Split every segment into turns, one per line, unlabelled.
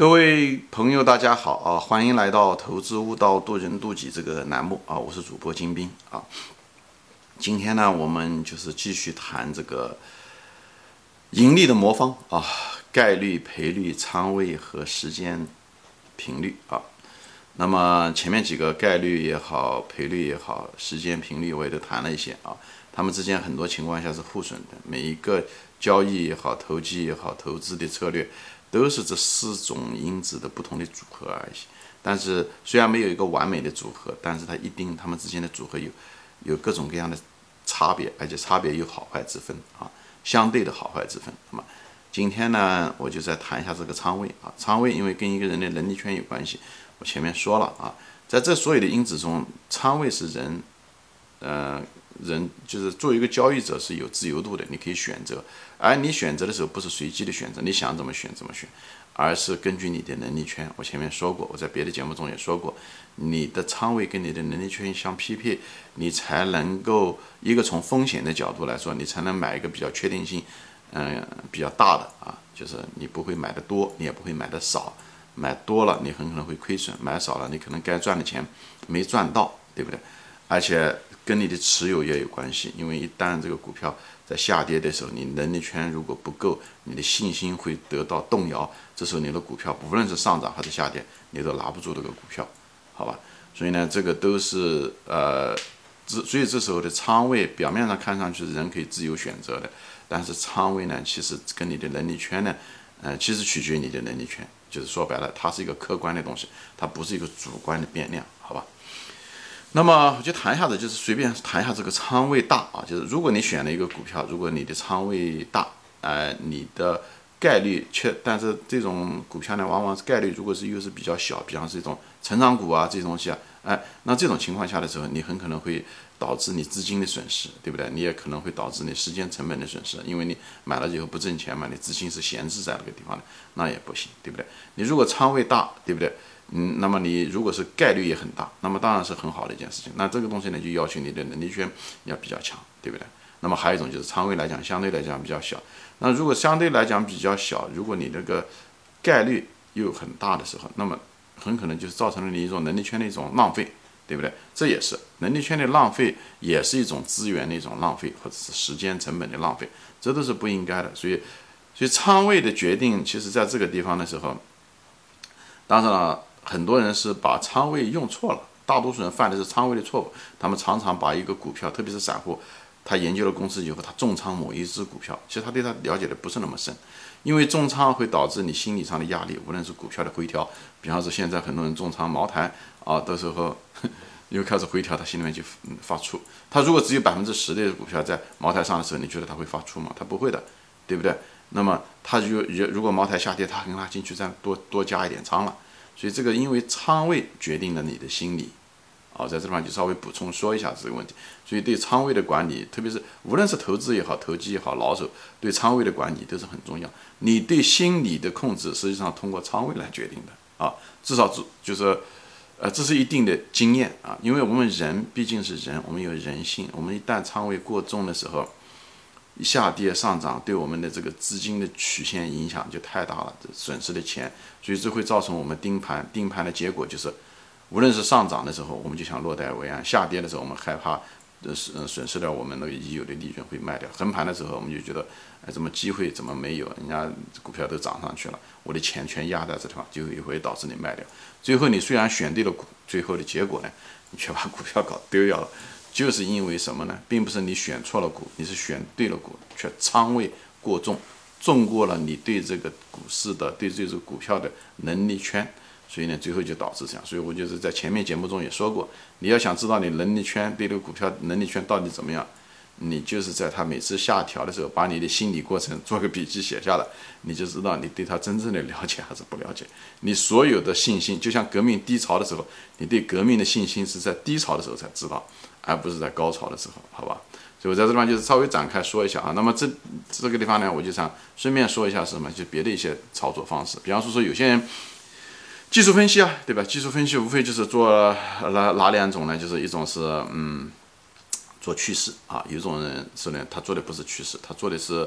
各位朋友，大家好啊！欢迎来到《投资悟道，渡人渡己》这个栏目啊！我是主播金兵啊。今天呢，我们就是继续谈这个盈利的魔方啊，概率、赔率、仓位和时间频率啊。那么前面几个概率也好，赔率也好，时间频率我也都谈了一些啊。它们之间很多情况下是互损的，每一个交易也好，投机也好，投资的策略。都是这四种因子的不同的组合而已，但是虽然没有一个完美的组合，但是它一定它们之间的组合有有各种各样的差别，而且差别有好坏之分啊，相对的好坏之分。那么今天呢，我就再谈一下这个仓位啊，仓位因为跟一个人的能力圈有关系，我前面说了啊，在这所有的因子中，仓位是人，呃。人就是作为一个交易者是有自由度的，你可以选择，而你选择的时候不是随机的选择，你想怎么选怎么选，而是根据你的能力圈。我前面说过，我在别的节目中也说过，你的仓位跟你的能力圈相匹配，你才能够一个从风险的角度来说，你才能买一个比较确定性，嗯，比较大的啊，就是你不会买的多，你也不会买的少，买多了你很可能会亏损，买少了你可能该赚的钱没赚到，对不对？而且。跟你的持有也有关系，因为一旦这个股票在下跌的时候，你能力圈如果不够，你的信心会得到动摇，这时候你的股票不论是上涨还是下跌，你都拿不住这个股票，好吧？所以呢，这个都是呃，这所以这时候的仓位表面上看上去人可以自由选择的，但是仓位呢，其实跟你的能力圈呢，呃，其实取决于你的能力圈，就是说白了，它是一个客观的东西，它不是一个主观的变量，那么我就谈一下子，就是随便谈一下这个仓位大啊，就是如果你选了一个股票，如果你的仓位大，呃，你的概率却，但是这种股票呢，往往是概率如果是又是比较小，比方是一种成长股啊这些东西啊，哎，那这种情况下的时候，你很可能会导致你资金的损失，对不对？你也可能会导致你时间成本的损失，因为你买了以后不挣钱嘛，你资金是闲置在那个地方的，那也不行，对不对？你如果仓位大，对不对？嗯，那么你如果是概率也很大，那么当然是很好的一件事情。那这个东西呢，就要求你的能力圈要比较强，对不对？那么还有一种就是仓位来讲，相对来讲比较小。那如果相对来讲比较小，如果你那个概率又很大的时候，那么很可能就是造成了你一种能力圈的一种浪费，对不对？这也是能力圈的浪费，也是一种资源的一种浪费，或者是时间成本的浪费，这都是不应该的。所以，所以仓位的决定，其实在这个地方的时候，当然了。很多人是把仓位用错了，大多数人犯的是仓位的错误。他们常常把一个股票，特别是散户，他研究了公司以后，他重仓某一只股票，其实他对他了解的不是那么深。因为重仓会导致你心理上的压力，无论是股票的回调，比方说现在很多人重仓茅台啊，到时候又开始回调，他心里面就发怵。他如果只有百分之十的股票在茅台上的时候，你觉得他会发怵吗？他不会的，对不对？那么他如如如果茅台下跌，他跟他进去再多多加一点仓了。所以这个因为仓位决定了你的心理，啊，在这地方就稍微补充说一下这个问题。所以对仓位的管理，特别是无论是投资也好，投机也好，老手对仓位的管理都是很重要。你对心理的控制，实际上通过仓位来决定的啊，至少是就是，呃，这是一定的经验啊，因为我们人毕竟是人，我们有人性，我们一旦仓位过重的时候。下跌上涨对我们的这个资金的曲线影响就太大了，这损失的钱，所以这会造成我们盯盘，盯盘的结果就是，无论是上涨的时候，我们就想落袋为安；下跌的时候，我们害怕，呃，损损失掉我们那个已有的利润会卖掉；横盘的时候，我们就觉得，哎，怎么机会怎么没有？人家股票都涨上去了，我的钱全压在这地方，就也会导致你卖掉。最后你虽然选对了股，最后的结果呢，你却把股票搞丢掉了。就是因为什么呢？并不是你选错了股，你是选对了股，却仓位过重，重过了你对这个股市的、对这只股票的能力圈，所以呢，最后就导致这样。所以我就是在前面节目中也说过，你要想知道你能力圈对这个股票能力圈到底怎么样。你就是在他每次下调的时候，把你的心理过程做个笔记写下来，你就知道你对他真正的了解还是不了解。你所有的信心，就像革命低潮的时候，你对革命的信心是在低潮的时候才知道，而不是在高潮的时候，好吧？所以我在这地方就是稍微展开说一下啊。那么这这个地方呢，我就想顺便说一下什么，就别的一些操作方式，比方说说有些人技术分析啊，对吧？技术分析无非就是做哪哪两种呢？就是一种是嗯。做趋势啊，有一种人是呢，他做的不是趋势，他做的是，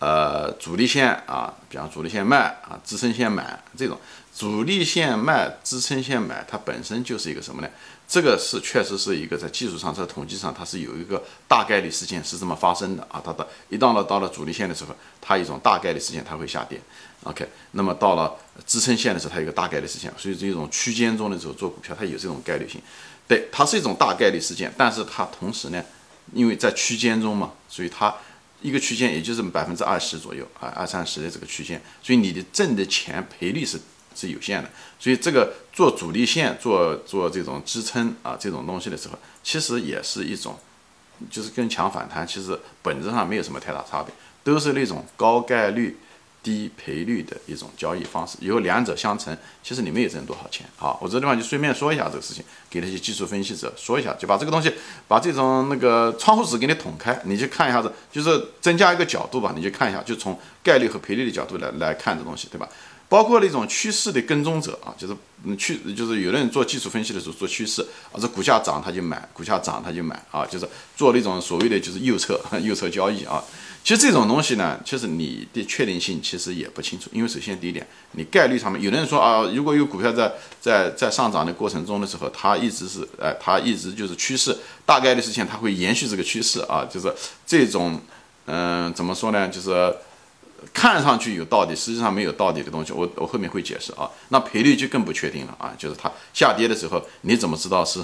呃主力线啊，比方主力线卖啊，支撑线买这种主力线卖，支撑线买，它本身就是一个什么呢？这个是确实是一个在技术上，在统计上，它是有一个大概率事件是这么发生的啊。它的一到了到了主力线的时候，它一种大概率事件它会下跌。OK，那么到了支撑线的时候，它有一个大概率事件，所以这种区间中的时候做股票，它有这种概率性。对，它是一种大概率事件，但是它同时呢，因为在区间中嘛，所以它一个区间也就是百分之二十左右啊，二三十的这个区间，所以你的挣的钱赔率是。是有限的，所以这个做主力线、做做这种支撑啊，这种东西的时候，其实也是一种，就是跟强反弹，其实本质上没有什么太大差别，都是那种高概率、低赔率的一种交易方式。以后两者相乘，其实你们也挣多少钱。好，我这地方就顺便说一下这个事情，给那些技术分析者说一下，就把这个东西，把这种那个窗户纸给你捅开，你去看一下子，就是增加一个角度吧，你去看一下，就从概率和赔率的角度来来看这东西，对吧？包括那种趋势的跟踪者啊，就是嗯趋，就是有的人做技术分析的时候做趋势啊，这股价涨他就买，股价涨他就买啊，就是做那种所谓的就是右侧 右侧交易啊。其实这种东西呢，其实你的确定性其实也不清楚，因为首先第一点，你概率上面有的人说啊，如果有股票在在在上涨的过程中的时候，它一直是哎，它一直就是趋势，大概率事情它会延续这个趋势啊，就是这种嗯怎么说呢，就是。看上去有道理，实际上没有道理的东西，我我后面会解释啊。那赔率就更不确定了啊，就是它下跌的时候，你怎么知道是，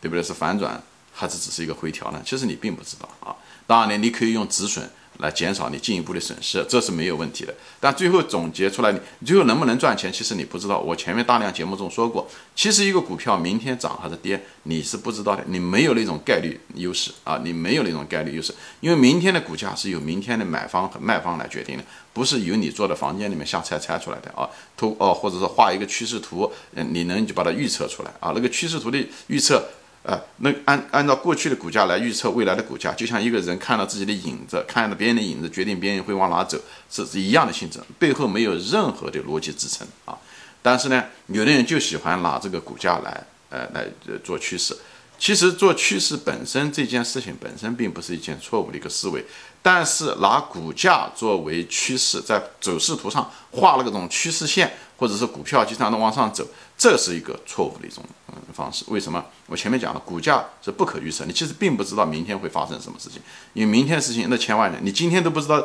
对不对？是反转还是只是一个回调呢？其实你并不知道啊。当然呢，你可以用止损。来减少你进一步的损失，这是没有问题的。但最后总结出来，你最后能不能赚钱，其实你不知道。我前面大量节目中说过，其实一个股票明天涨还是跌，你是不知道的，你没有那种概率优势啊，你没有那种概率优势，因为明天的股价是由明天的买方和卖方来决定的，不是由你坐在房间里面瞎猜猜出来的啊。图哦，或者说画一个趋势图，嗯，你能就把它预测出来啊？那个趋势图的预测。啊，那按按照过去的股价来预测未来的股价，就像一个人看到自己的影子，看到别人的影子，决定别人会往哪走，是是一样的性质，背后没有任何的逻辑支撑啊。但是呢，有的人就喜欢拿这个股价来，呃，来做趋势。其实做趋势本身这件事情本身并不是一件错误的一个思维，但是拿股价作为趋势，在走势图上画了个种趋势线，或者是股票经常的往上走，这是一个错误的一种嗯方式。为什么？我前面讲了，股价是不可预测，你其实并不知道明天会发生什么事情，因为明天的事情那千万人，你今天都不知道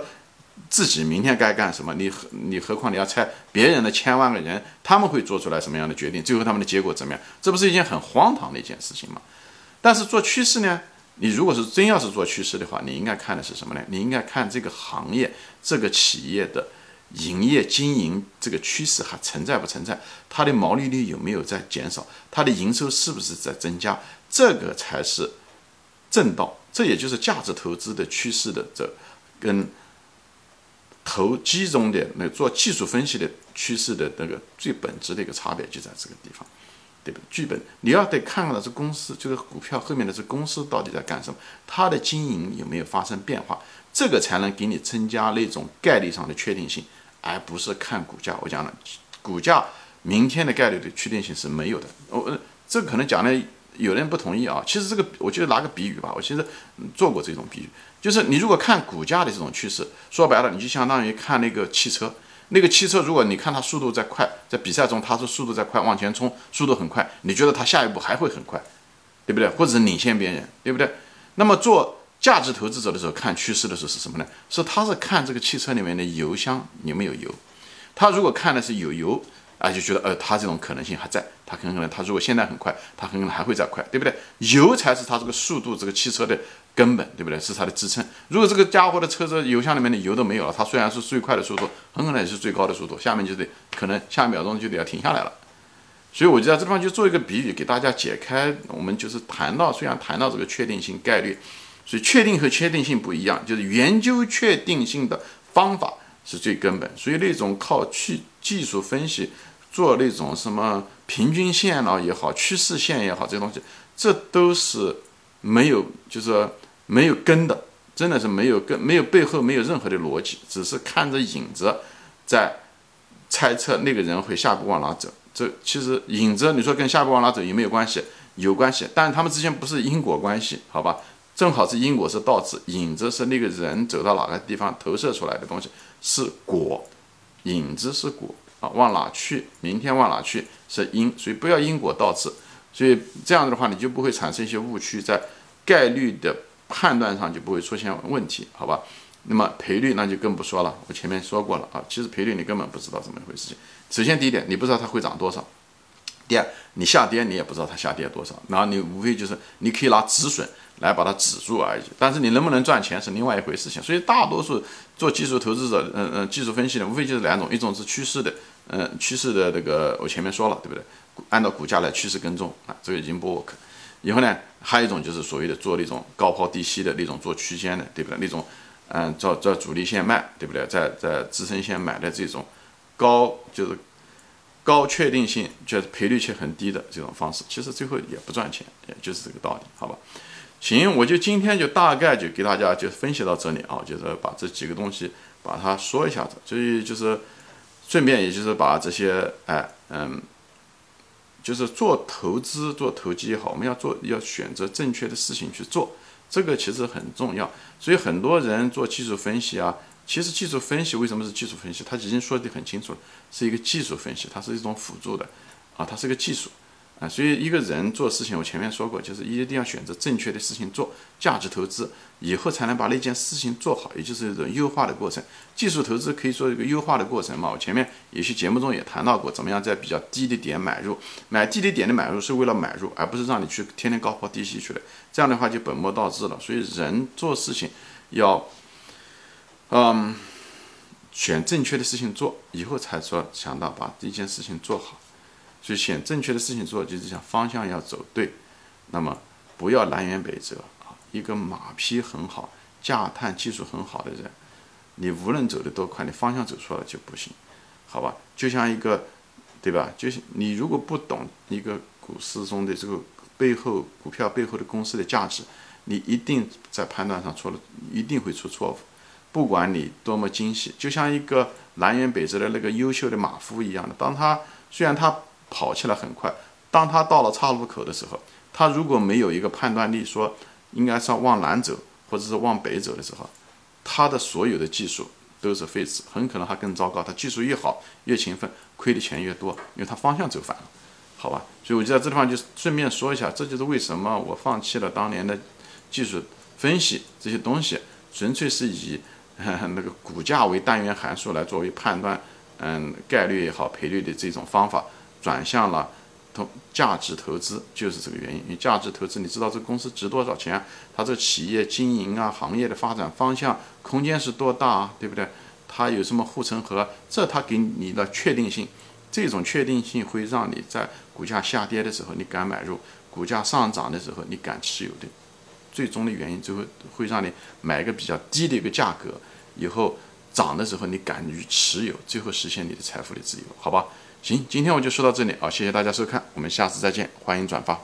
自己明天该干什么，你何你何况你要猜别人的千万个人他们会做出来什么样的决定，最后他们的结果怎么样？这不是一件很荒唐的一件事情吗？但是做趋势呢？你如果是真要是做趋势的话，你应该看的是什么呢？你应该看这个行业、这个企业的营业经营这个趋势还存在不存在？它的毛利率有没有在减少？它的营收是不是在增加？这个才是正道。这也就是价值投资的趋势的这跟投机中的那做技术分析的趋势的那个最本质的一个差别就在这个地方。对吧？剧本你要得看看这公司这个股票后面的这公司到底在干什么，它的经营有没有发生变化，这个才能给你增加那种概率上的确定性，而不是看股价。我讲了，股价明天的概率的确定性是没有的。我这可能讲的有人不同意啊。其实这个我就拿个比喻吧，我其实做过这种比喻，就是你如果看股价的这种趋势，说白了你就相当于看那个汽车。那个汽车，如果你看它速度在快，在比赛中它是速度在快往前冲，速度很快，你觉得它下一步还会很快，对不对？或者是领先别人，对不对？那么做价值投资者的时候看趋势的时候是什么呢？是他是看这个汽车里面的油箱有没有油，他如果看的是有油。啊，就觉得呃，它这种可能性还在，它很可能，它如果现在很快，它很可能还会再快，对不对？油才是它这个速度，这个汽车的根本，对不对？是它的支撑。如果这个家伙的车子油箱里面的油都没有了，它虽然是最快的速度，很可能也是最高的速度，下面就得可能下一秒钟就得要停下来了。所以我就在这地方就做一个比喻，给大家解开。我们就是谈到，虽然谈到这个确定性概率，所以确定和确定性不一样，就是研究确定性的方法是最根本。所以那种靠去技术分析。做那种什么平均线了也好，趋势线也好，这些东西，这都是没有，就是没有根的，真的是没有根，没有背后没有任何的逻辑，只是看着影子在猜测那个人会下一步往哪走。这其实影子，你说跟下步往哪走有没有关系？有关系，但是他们之间不是因果关系，好吧？正好是因果是倒置，影子是那个人走到哪个地方投射出来的东西是果，影子是果啊，往哪去，明天往哪去是因，所以不要因果倒置，所以这样子的话你就不会产生一些误区，在概率的判断上就不会出现问题，好吧？那么赔率那就更不说了，我前面说过了啊，其实赔率你根本不知道怎么回事。情。首先第一点，你不知道它会涨多少；第二，你下跌你也不知道它下跌多少，然后你无非就是你可以拿止损来把它止住而已。但是你能不能赚钱是另外一回事。情。所以大多数做技术投资者，嗯嗯，技术分析的无非就是两种，一种是趋势的，嗯，趋势的这个我前面说了，对不对？按照股价来趋势跟踪啊，这个已经不 work。以后呢，还有一种就是所谓的做那种高抛低吸的那种做区间的，对不对？那种。嗯，在在主力线卖，对不对？在在支撑线买的这种高就是高确定性，就是赔率却很低的这种方式，其实最后也不赚钱，也就是这个道理，好吧？行，我就今天就大概就给大家就分析到这里啊，就是把这几个东西把它说一下子，所以就是顺便也就是把这些哎嗯，就是做投资做投机也好，我们要做要选择正确的事情去做。这个其实很重要，所以很多人做技术分析啊，其实技术分析为什么是技术分析？他已经说的很清楚了，是一个技术分析，它是一种辅助的，啊，它是个技术。啊，所以一个人做事情，我前面说过，就是一定要选择正确的事情做，价值投资以后才能把那件事情做好，也就是一种优化的过程。技术投资可以说一个优化的过程嘛。我前面有些节目中也谈到过，怎么样在比较低的点买入，买低的点的买入是为了买入，而不是让你去天天高抛低吸去的。这样的话就本末倒置了。所以人做事情要，嗯，选正确的事情做，以后才说想到把这件事情做好。所以选正确的事情做，就是讲方向要走对，那么不要南辕北辙啊！一个马匹很好、驾探技术很好的人，你无论走得多快，你方向走错了就不行，好吧？就像一个，对吧？就是你如果不懂一个股市中的这个背后股票背后的公司的价值，你一定在判断上错了，一定会出错误。不管你多么精细，就像一个南辕北辙的那个优秀的马夫一样的，当他虽然他。跑起来很快，当他到了岔路口的时候，他如果没有一个判断力，说应该是要往南走或者是往北走的时候，他的所有的技术都是废纸，很可能还更糟糕。他技术越好越勤奋，亏的钱越多，因为他方向走反了，好吧？所以我就在这地方就顺便说一下，这就是为什么我放弃了当年的技术分析这些东西，纯粹是以那个股价为单元函数来作为判断，嗯，概率也好，赔率的这种方法。转向了投价值投资，就是这个原因。因为价值投资，你知道这公司值多少钱？它这个企业经营啊，行业的发展方向空间是多大啊？对不对？它有什么护城河？这它给你的确定性，这种确定性会让你在股价下跌的时候你敢买入，股价上涨的时候你敢持有的。最终的原因最后会让你买一个比较低的一个价格，以后涨的时候你敢于持有，最后实现你的财富的自由，好吧？行，今天我就说到这里啊，谢谢大家收看，我们下次再见，欢迎转发。